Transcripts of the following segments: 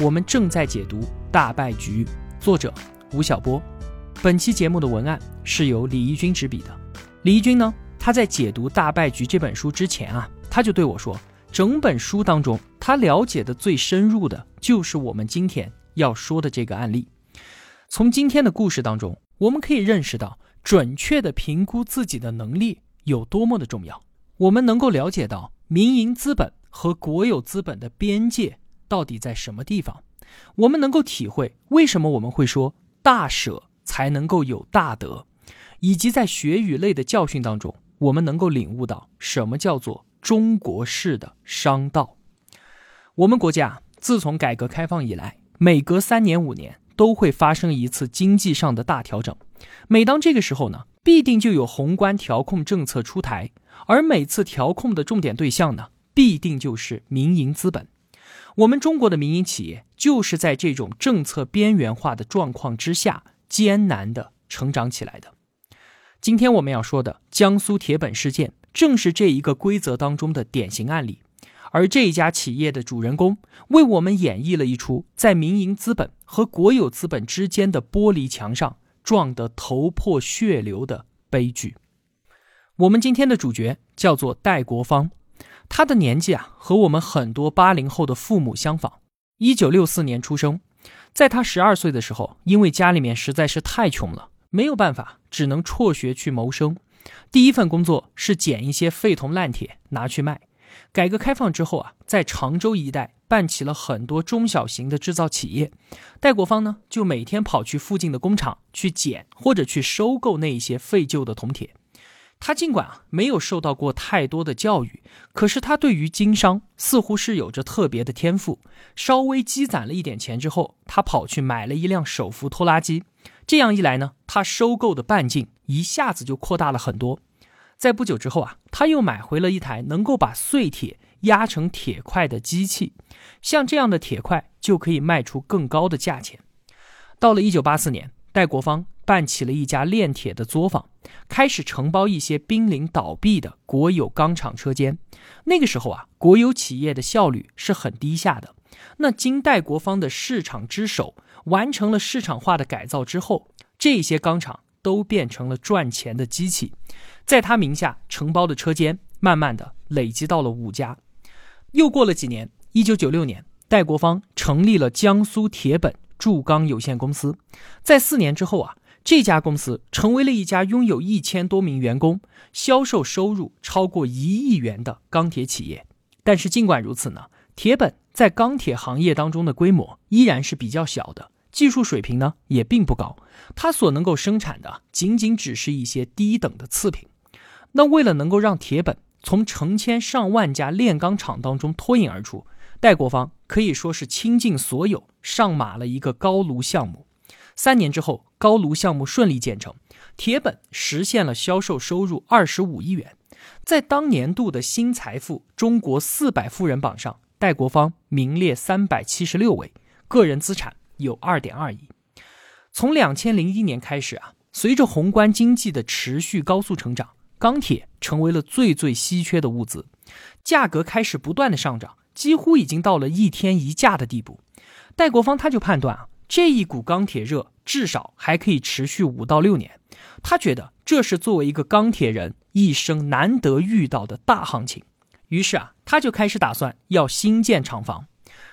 我们正在解读《大败局》，作者吴晓波。本期节目的文案是由李义军执笔的。李义军呢，他在解读《大败局》这本书之前啊，他就对我说，整本书当中，他了解的最深入的就是我们今天要说的这个案例。从今天的故事当中，我们可以认识到，准确的评估自己的能力有多么的重要。我们能够了解到民营资本和国有资本的边界到底在什么地方，我们能够体会为什么我们会说大舍才能够有大得，以及在学与类的教训当中，我们能够领悟到什么叫做中国式的商道。我们国家自从改革开放以来，每隔三年五年都会发生一次经济上的大调整，每当这个时候呢，必定就有宏观调控政策出台。而每次调控的重点对象呢，必定就是民营资本。我们中国的民营企业就是在这种政策边缘化的状况之下艰难的成长起来的。今天我们要说的江苏铁本事件，正是这一个规则当中的典型案例。而这一家企业的主人公，为我们演绎了一出在民营资本和国有资本之间的玻璃墙上撞得头破血流的悲剧。我们今天的主角叫做戴国芳，他的年纪啊和我们很多八零后的父母相仿，一九六四年出生。在他十二岁的时候，因为家里面实在是太穷了，没有办法，只能辍学去谋生。第一份工作是捡一些废铜烂铁拿去卖。改革开放之后啊，在常州一带办起了很多中小型的制造企业。戴国芳呢，就每天跑去附近的工厂去捡或者去收购那一些废旧的铜铁。他尽管啊没有受到过太多的教育，可是他对于经商似乎是有着特别的天赋。稍微积攒了一点钱之后，他跑去买了一辆手扶拖拉机。这样一来呢，他收购的半径一下子就扩大了很多。在不久之后啊，他又买回了一台能够把碎铁压成铁块的机器。像这样的铁块就可以卖出更高的价钱。到了一九八四年，戴国芳。办起了一家炼铁的作坊，开始承包一些濒临倒闭的国有钢厂车间。那个时候啊，国有企业的效率是很低下的。那经戴国芳的市场之手完成了市场化的改造之后，这些钢厂都变成了赚钱的机器。在他名下承包的车间，慢慢的累积到了五家。又过了几年，一九九六年，戴国芳成立了江苏铁本铸钢有限公司。在四年之后啊。这家公司成为了一家拥有一千多名员工、销售收入超过一亿元的钢铁企业。但是尽管如此呢，铁本在钢铁行业当中的规模依然是比较小的，技术水平呢也并不高。它所能够生产的仅仅只是一些低等的次品。那为了能够让铁本从成千上万家炼钢厂当中脱颖而出，戴国芳可以说是倾尽所有，上马了一个高炉项目。三年之后，高炉项目顺利建成，铁本实现了销售收入二十五亿元，在当年度的新财富中国四百富人榜上，戴国芳名列三百七十六位，个人资产有二点二亿。从两千零一年开始啊，随着宏观经济的持续高速成长，钢铁成为了最最稀缺的物资，价格开始不断的上涨，几乎已经到了一天一价的地步。戴国芳他就判断啊。这一股钢铁热至少还可以持续五到六年，他觉得这是作为一个钢铁人一生难得遇到的大行情。于是啊，他就开始打算要新建厂房。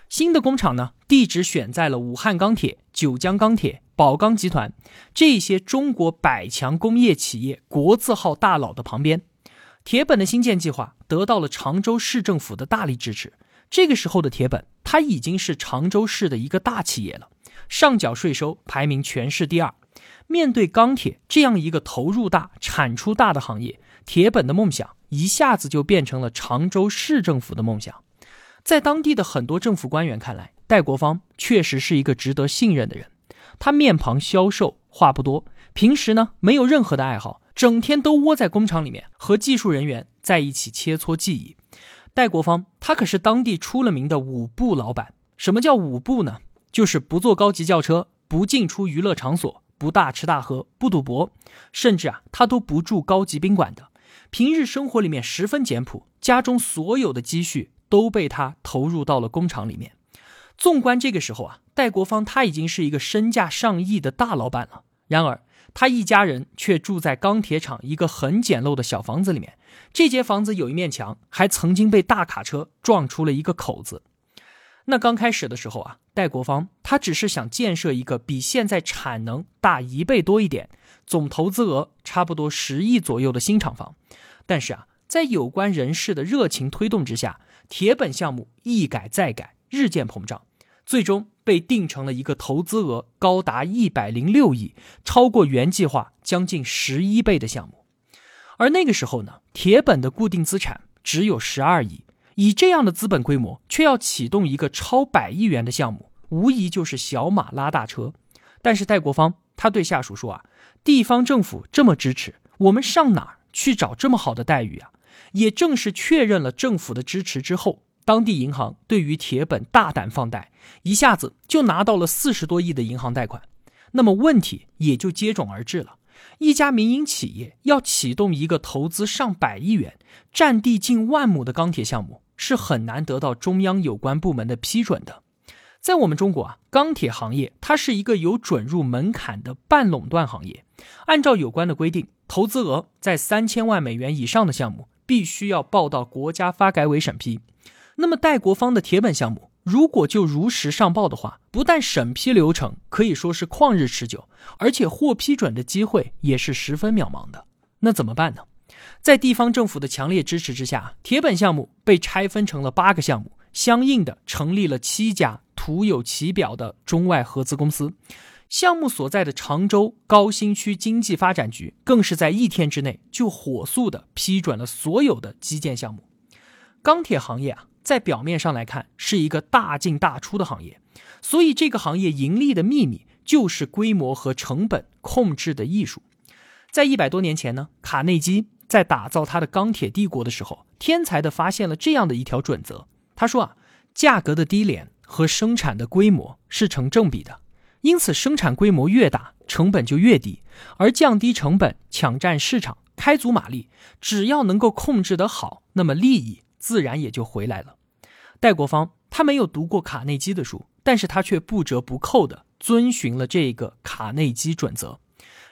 新的工厂呢，地址选在了武汉钢铁、九江钢铁、宝钢集团这些中国百强工业企业国字号大佬的旁边。铁本的新建计划得到了常州市政府的大力支持。这个时候的铁本，它已经是常州市的一个大企业了。上缴税收排名全市第二。面对钢铁这样一个投入大、产出大的行业，铁本的梦想一下子就变成了常州市政府的梦想。在当地的很多政府官员看来，戴国芳确实是一个值得信任的人。他面庞消瘦，话不多，平时呢没有任何的爱好，整天都窝在工厂里面和技术人员在一起切磋技艺。戴国芳，他可是当地出了名的五不老板。什么叫五不呢？就是不坐高级轿车，不进出娱乐场所，不大吃大喝，不赌博，甚至啊，他都不住高级宾馆的。平日生活里面十分简朴，家中所有的积蓄都被他投入到了工厂里面。纵观这个时候啊，戴国芳他已经是一个身价上亿的大老板了。然而，他一家人却住在钢铁厂一个很简陋的小房子里面。这间房子有一面墙，还曾经被大卡车撞出了一个口子。那刚开始的时候啊，戴国芳他只是想建设一个比现在产能大一倍多一点、总投资额差不多十亿左右的新厂房。但是啊，在有关人士的热情推动之下，铁本项目一改再改，日渐膨胀，最终被定成了一个投资额高达一百零六亿、超过原计划将近十一倍的项目。而那个时候呢，铁本的固定资产只有十二亿。以这样的资本规模，却要启动一个超百亿元的项目，无疑就是小马拉大车。但是戴国芳他对下属说啊，地方政府这么支持，我们上哪儿去找这么好的待遇啊？也正是确认了政府的支持之后，当地银行对于铁本大胆放贷，一下子就拿到了四十多亿的银行贷款。那么问题也就接踵而至了。一家民营企业要启动一个投资上百亿元、占地近万亩的钢铁项目。是很难得到中央有关部门的批准的。在我们中国啊，钢铁行业它是一个有准入门槛的半垄断行业。按照有关的规定，投资额在三千万美元以上的项目，必须要报到国家发改委审批。那么戴国芳的铁本项目，如果就如实上报的话，不但审批流程可以说是旷日持久，而且获批准的机会也是十分渺茫的。那怎么办呢？在地方政府的强烈支持之下，铁本项目被拆分成了八个项目，相应的成立了七家徒有其表的中外合资公司。项目所在的常州高新区经济发展局更是在一天之内就火速的批准了所有的基建项目。钢铁行业啊，在表面上来看是一个大进大出的行业，所以这个行业盈利的秘密就是规模和成本控制的艺术。在一百多年前呢，卡内基。在打造他的钢铁帝国的时候，天才的发现了这样的一条准则。他说啊，价格的低廉和生产的规模是成正比的，因此生产规模越大，成本就越低。而降低成本、抢占市场、开足马力，只要能够控制得好，那么利益自然也就回来了。戴国芳他没有读过卡内基的书，但是他却不折不扣的遵循了这个卡内基准则。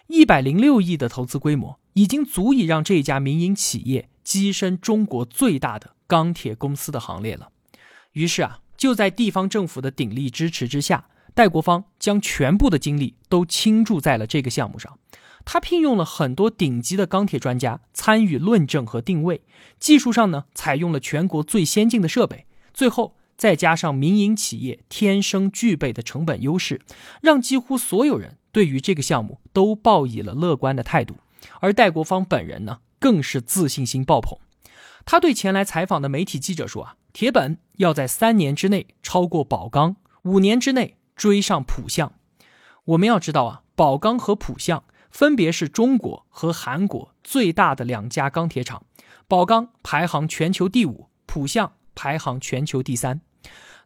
一百零六亿的投资规模。已经足以让这家民营企业跻身中国最大的钢铁公司的行列了。于是啊，就在地方政府的鼎力支持之下，戴国芳将全部的精力都倾注在了这个项目上。他聘用了很多顶级的钢铁专家参与论证和定位，技术上呢，采用了全国最先进的设备。最后再加上民营企业天生具备的成本优势，让几乎所有人对于这个项目都抱以了乐观的态度。而戴国芳本人呢，更是自信心爆棚。他对前来采访的媒体记者说：“啊，铁本要在三年之内超过宝钢，五年之内追上浦项。我们要知道啊，宝钢和浦项分别是中国和韩国最大的两家钢铁厂，宝钢排行全球第五，浦项排行全球第三。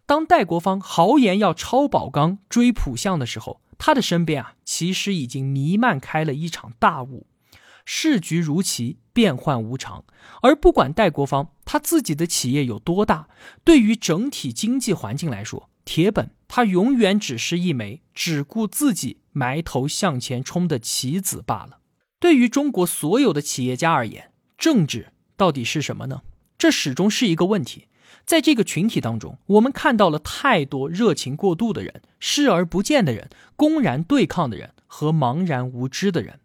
当戴国芳豪言要超宝钢、追浦项的时候，他的身边啊，其实已经弥漫开了一场大雾。”市局如棋，变幻无常。而不管戴国芳他自己的企业有多大，对于整体经济环境来说，铁本他永远只是一枚只顾自己埋头向前冲的棋子罢了。对于中国所有的企业家而言，政治到底是什么呢？这始终是一个问题。在这个群体当中，我们看到了太多热情过度的人、视而不见的人、公然对抗的人和茫然无知的人。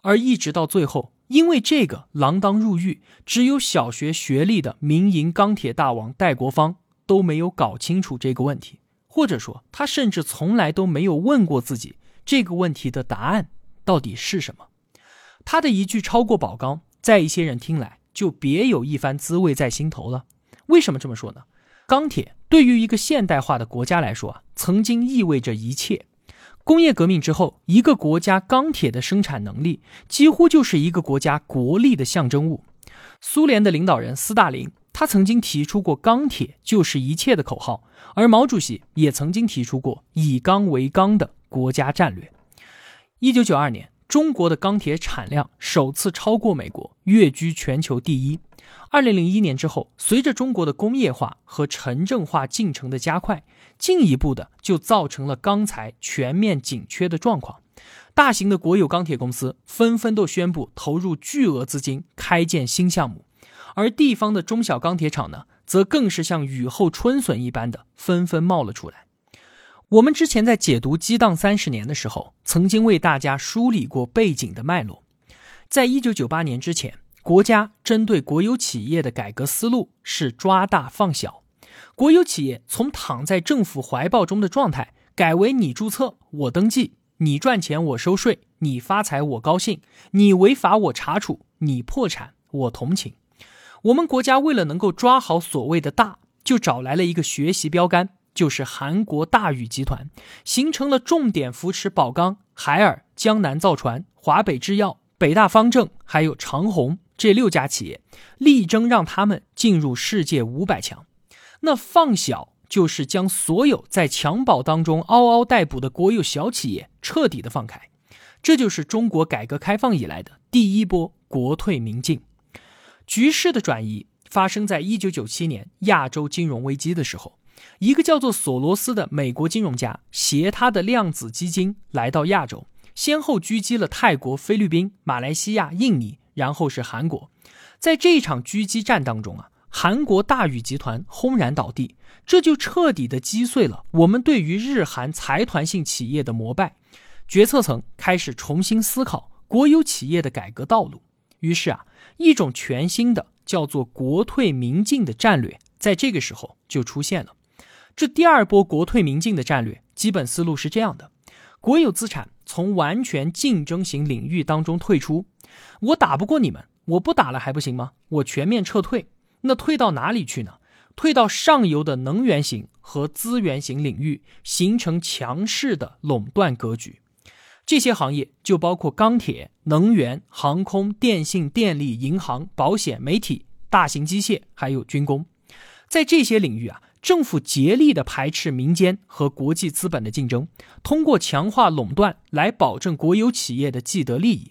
而一直到最后，因为这个锒铛入狱，只有小学学历的民营钢铁大王戴国芳都没有搞清楚这个问题，或者说他甚至从来都没有问过自己这个问题的答案到底是什么。他的一句超过宝钢，在一些人听来就别有一番滋味在心头了。为什么这么说呢？钢铁对于一个现代化的国家来说啊，曾经意味着一切。工业革命之后，一个国家钢铁的生产能力几乎就是一个国家国力的象征物。苏联的领导人斯大林，他曾经提出过“钢铁就是一切”的口号，而毛主席也曾经提出过“以钢为纲”的国家战略。一九九二年，中国的钢铁产量首次超过美国，跃居全球第一。二零零一年之后，随着中国的工业化和城镇化进程的加快，进一步的就造成了钢材全面紧缺的状况。大型的国有钢铁公司纷纷都宣布投入巨额资金开建新项目，而地方的中小钢铁厂呢，则更是像雨后春笋一般的纷纷冒了出来。我们之前在解读《激荡三十年》的时候，曾经为大家梳理过背景的脉络，在一九九八年之前。国家针对国有企业的改革思路是抓大放小，国有企业从躺在政府怀抱中的状态，改为你注册我登记，你赚钱我收税，你发财我高兴，你违法我查处，你破产我同情。我们国家为了能够抓好所谓的大，就找来了一个学习标杆，就是韩国大宇集团，形成了重点扶持宝钢、海尔、江南造船、华北制药、北大方正，还有长虹。这六家企业力争让他们进入世界五百强，那放小就是将所有在襁褓当中嗷嗷待哺的国有小企业彻底的放开，这就是中国改革开放以来的第一波国退民进。局势的转移发生在一九九七年亚洲金融危机的时候，一个叫做索罗斯的美国金融家携他的量子基金来到亚洲，先后狙击了泰国、菲律宾、马来西亚、印尼。然后是韩国，在这场狙击战当中啊，韩国大宇集团轰然倒地，这就彻底的击碎了我们对于日韩财团性企业的膜拜，决策层开始重新思考国有企业的改革道路。于是啊，一种全新的叫做国退民进的战略，在这个时候就出现了。这第二波国退民进的战略基本思路是这样的：国有资产从完全竞争型领域当中退出。我打不过你们，我不打了还不行吗？我全面撤退，那退到哪里去呢？退到上游的能源型和资源型领域，形成强势的垄断格局。这些行业就包括钢铁、能源、航空、电信、电力、银行、保险、媒体、大型机械，还有军工。在这些领域啊，政府竭力的排斥民间和国际资本的竞争，通过强化垄断来保证国有企业的既得利益。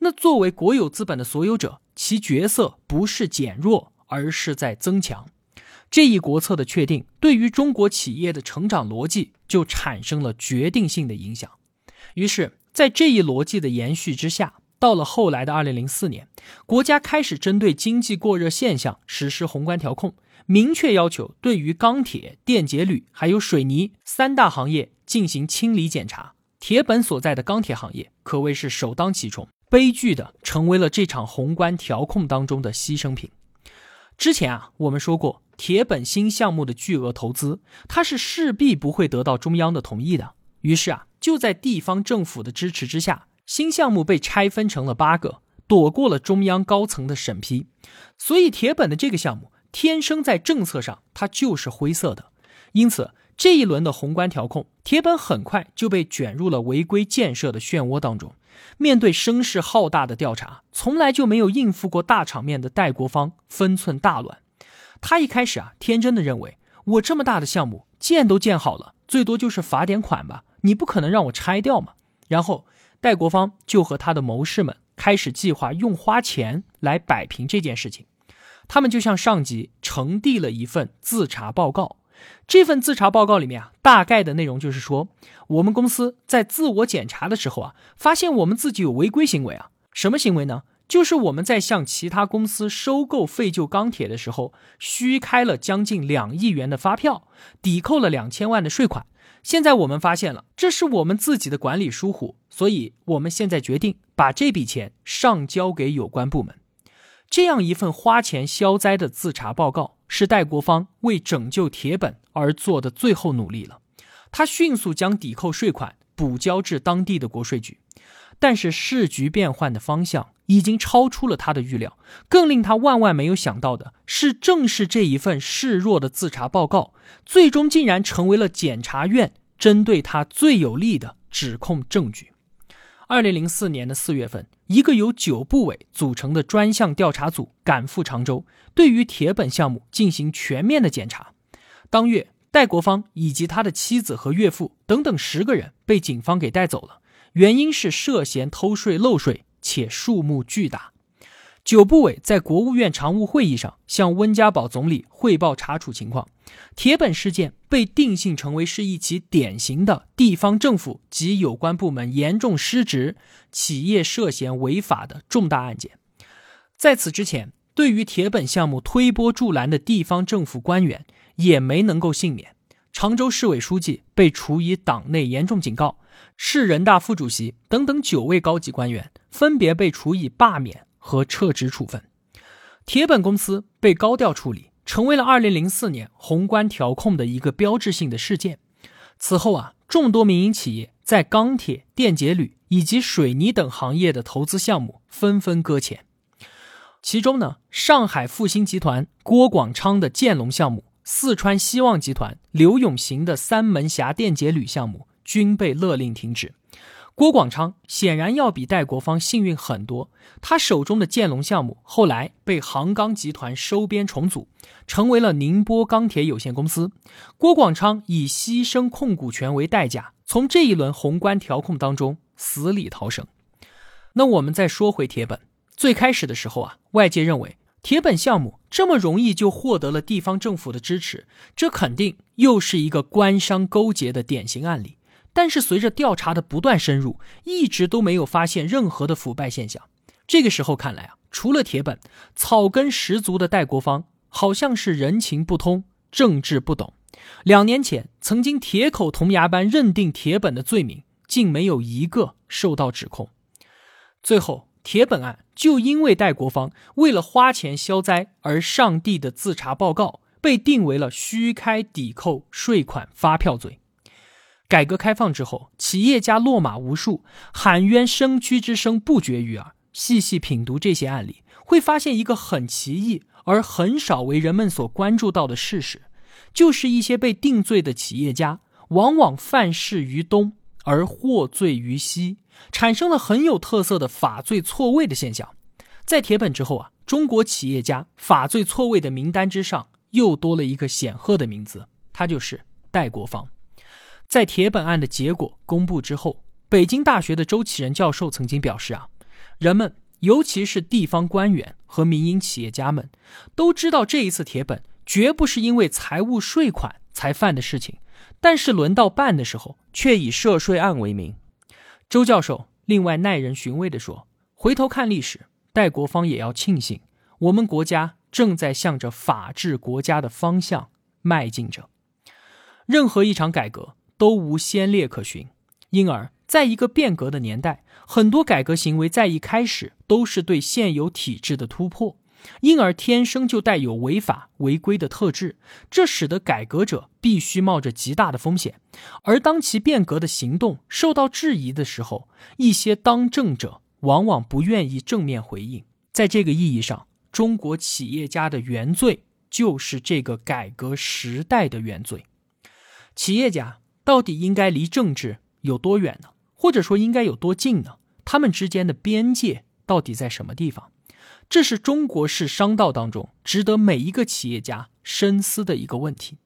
那作为国有资本的所有者，其角色不是减弱，而是在增强。这一国策的确定，对于中国企业的成长逻辑就产生了决定性的影响。于是，在这一逻辑的延续之下，到了后来的二零零四年，国家开始针对经济过热现象实施宏观调控，明确要求对于钢铁、电解铝还有水泥三大行业进行清理检查。铁本所在的钢铁行业可谓是首当其冲。悲剧的成为了这场宏观调控当中的牺牲品。之前啊，我们说过，铁本新项目的巨额投资，它是势必不会得到中央的同意的。于是啊，就在地方政府的支持之下，新项目被拆分成了八个，躲过了中央高层的审批。所以，铁本的这个项目天生在政策上它就是灰色的。因此，这一轮的宏观调控，铁本很快就被卷入了违规建设的漩涡当中。面对声势浩大的调查，从来就没有应付过大场面的戴国芳分寸大乱。他一开始啊，天真的认为我这么大的项目建都建好了，最多就是罚点款吧，你不可能让我拆掉嘛。然后戴国芳就和他的谋士们开始计划用花钱来摆平这件事情。他们就向上级呈递了一份自查报告。这份自查报告里面啊，大概的内容就是说，我们公司在自我检查的时候啊，发现我们自己有违规行为啊。什么行为呢？就是我们在向其他公司收购废旧钢铁的时候，虚开了将近两亿元的发票，抵扣了两千万的税款。现在我们发现了，这是我们自己的管理疏忽，所以我们现在决定把这笔钱上交给有关部门。这样一份花钱消灾的自查报告，是戴国芳为拯救铁本而做的最后努力了。他迅速将抵扣税款补交至当地的国税局，但是市局变换的方向已经超出了他的预料。更令他万万没有想到的是，正是这一份示弱的自查报告，最终竟然成为了检察院针对他最有力的指控证据。二零零四年的四月份，一个由九部委组成的专项调查组赶赴常州，对于铁本项目进行全面的检查。当月，戴国芳以及他的妻子和岳父等等十个人被警方给带走了，原因是涉嫌偷税漏税，且数目巨大。九部委在国务院常务会议上向温家宝总理汇报查处情况，铁本事件被定性成为是一起典型的地方政府及有关部门严重失职、企业涉嫌违法的重大案件。在此之前，对于铁本项目推波助澜的地方政府官员也没能够幸免。常州市委书记被处以党内严重警告，市人大副主席等等九位高级官员分别被处以罢免。和撤职处分，铁本公司被高调处理，成为了二零零四年宏观调控的一个标志性的事件。此后啊，众多民营企业在钢铁、电解铝以及水泥等行业的投资项目纷纷搁浅。其中呢，上海复兴集团郭广昌的建龙项目，四川希望集团刘永行的三门峡电解铝项目均被勒令停止。郭广昌显然要比戴国芳幸运很多，他手中的建龙项目后来被杭钢集团收编重组，成为了宁波钢铁有限公司。郭广昌以牺牲控股权为代价，从这一轮宏观调控当中死里逃生。那我们再说回铁本，最开始的时候啊，外界认为铁本项目这么容易就获得了地方政府的支持，这肯定又是一个官商勾结的典型案例。但是随着调查的不断深入，一直都没有发现任何的腐败现象。这个时候看来啊，除了铁本，草根十足的戴国芳好像是人情不通，政治不懂。两年前曾经铁口铜牙般认定铁本的罪名，竟没有一个受到指控。最后，铁本案就因为戴国芳为了花钱消灾而上递的自查报告，被定为了虚开抵扣税款发票罪。改革开放之后，企业家落马无数，喊冤声屈之声不绝于耳。细细品读这些案例，会发现一个很奇异而很少为人们所关注到的事实，就是一些被定罪的企业家，往往犯事于东而获罪于西，产生了很有特色的法罪错位的现象。在铁本之后啊，中国企业家法罪错位的名单之上，又多了一个显赫的名字，他就是戴国芳。在铁本案的结果公布之后，北京大学的周启仁教授曾经表示啊，人们尤其是地方官员和民营企业家们都知道这一次铁本绝不是因为财务税款才犯的事情，但是轮到办的时候却以涉税案为名。周教授另外耐人寻味地说：“回头看历史，戴国芳也要庆幸，我们国家正在向着法治国家的方向迈进着。任何一场改革。”都无先烈可循，因而，在一个变革的年代，很多改革行为在一开始都是对现有体制的突破，因而天生就带有违法违规的特质，这使得改革者必须冒着极大的风险。而当其变革的行动受到质疑的时候，一些当政者往往不愿意正面回应。在这个意义上，中国企业家的原罪就是这个改革时代的原罪，企业家。到底应该离政治有多远呢？或者说应该有多近呢？他们之间的边界到底在什么地方？这是中国式商道当中值得每一个企业家深思的一个问题。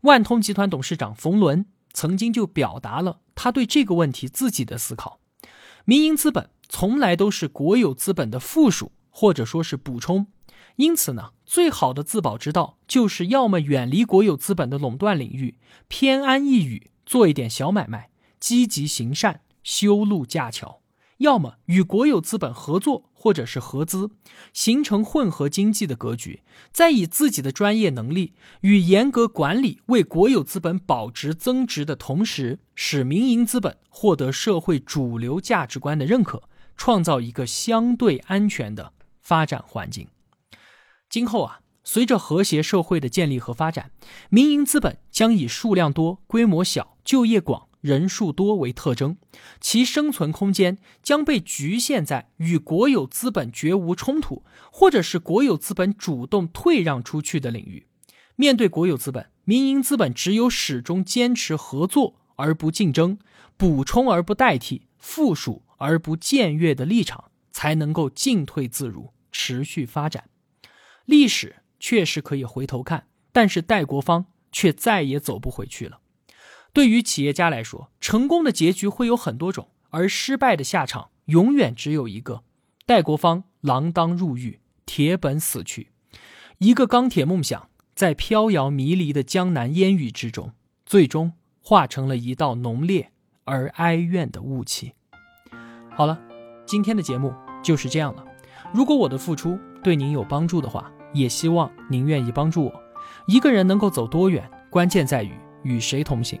万通集团董事长冯仑曾经就表达了他对这个问题自己的思考：民营资本从来都是国有资本的附属，或者说是补充。因此呢，最好的自保之道就是要么远离国有资本的垄断领域，偏安一隅。做一点小买卖，积极行善，修路架桥；要么与国有资本合作，或者是合资，形成混合经济的格局，再以自己的专业能力与严格管理，为国有资本保值增值的同时，使民营资本获得社会主流价值观的认可，创造一个相对安全的发展环境。今后啊。随着和谐社会的建立和发展，民营资本将以数量多、规模小、就业广、人数多为特征，其生存空间将被局限在与国有资本绝无冲突，或者是国有资本主动退让出去的领域。面对国有资本，民营资本只有始终坚持合作，而不竞争，补充而不代替，附属而不僭越的立场，才能够进退自如，持续发展。历史确实可以回头看，但是戴国芳却再也走不回去了。对于企业家来说，成功的结局会有很多种，而失败的下场永远只有一个。戴国芳锒铛入狱，铁本死去，一个钢铁梦想在飘摇迷离的江南烟雨之中，最终化成了一道浓烈而哀怨的雾气。好了，今天的节目就是这样了。如果我的付出对您有帮助的话，也希望您愿意帮助我。一个人能够走多远，关键在于与谁同行。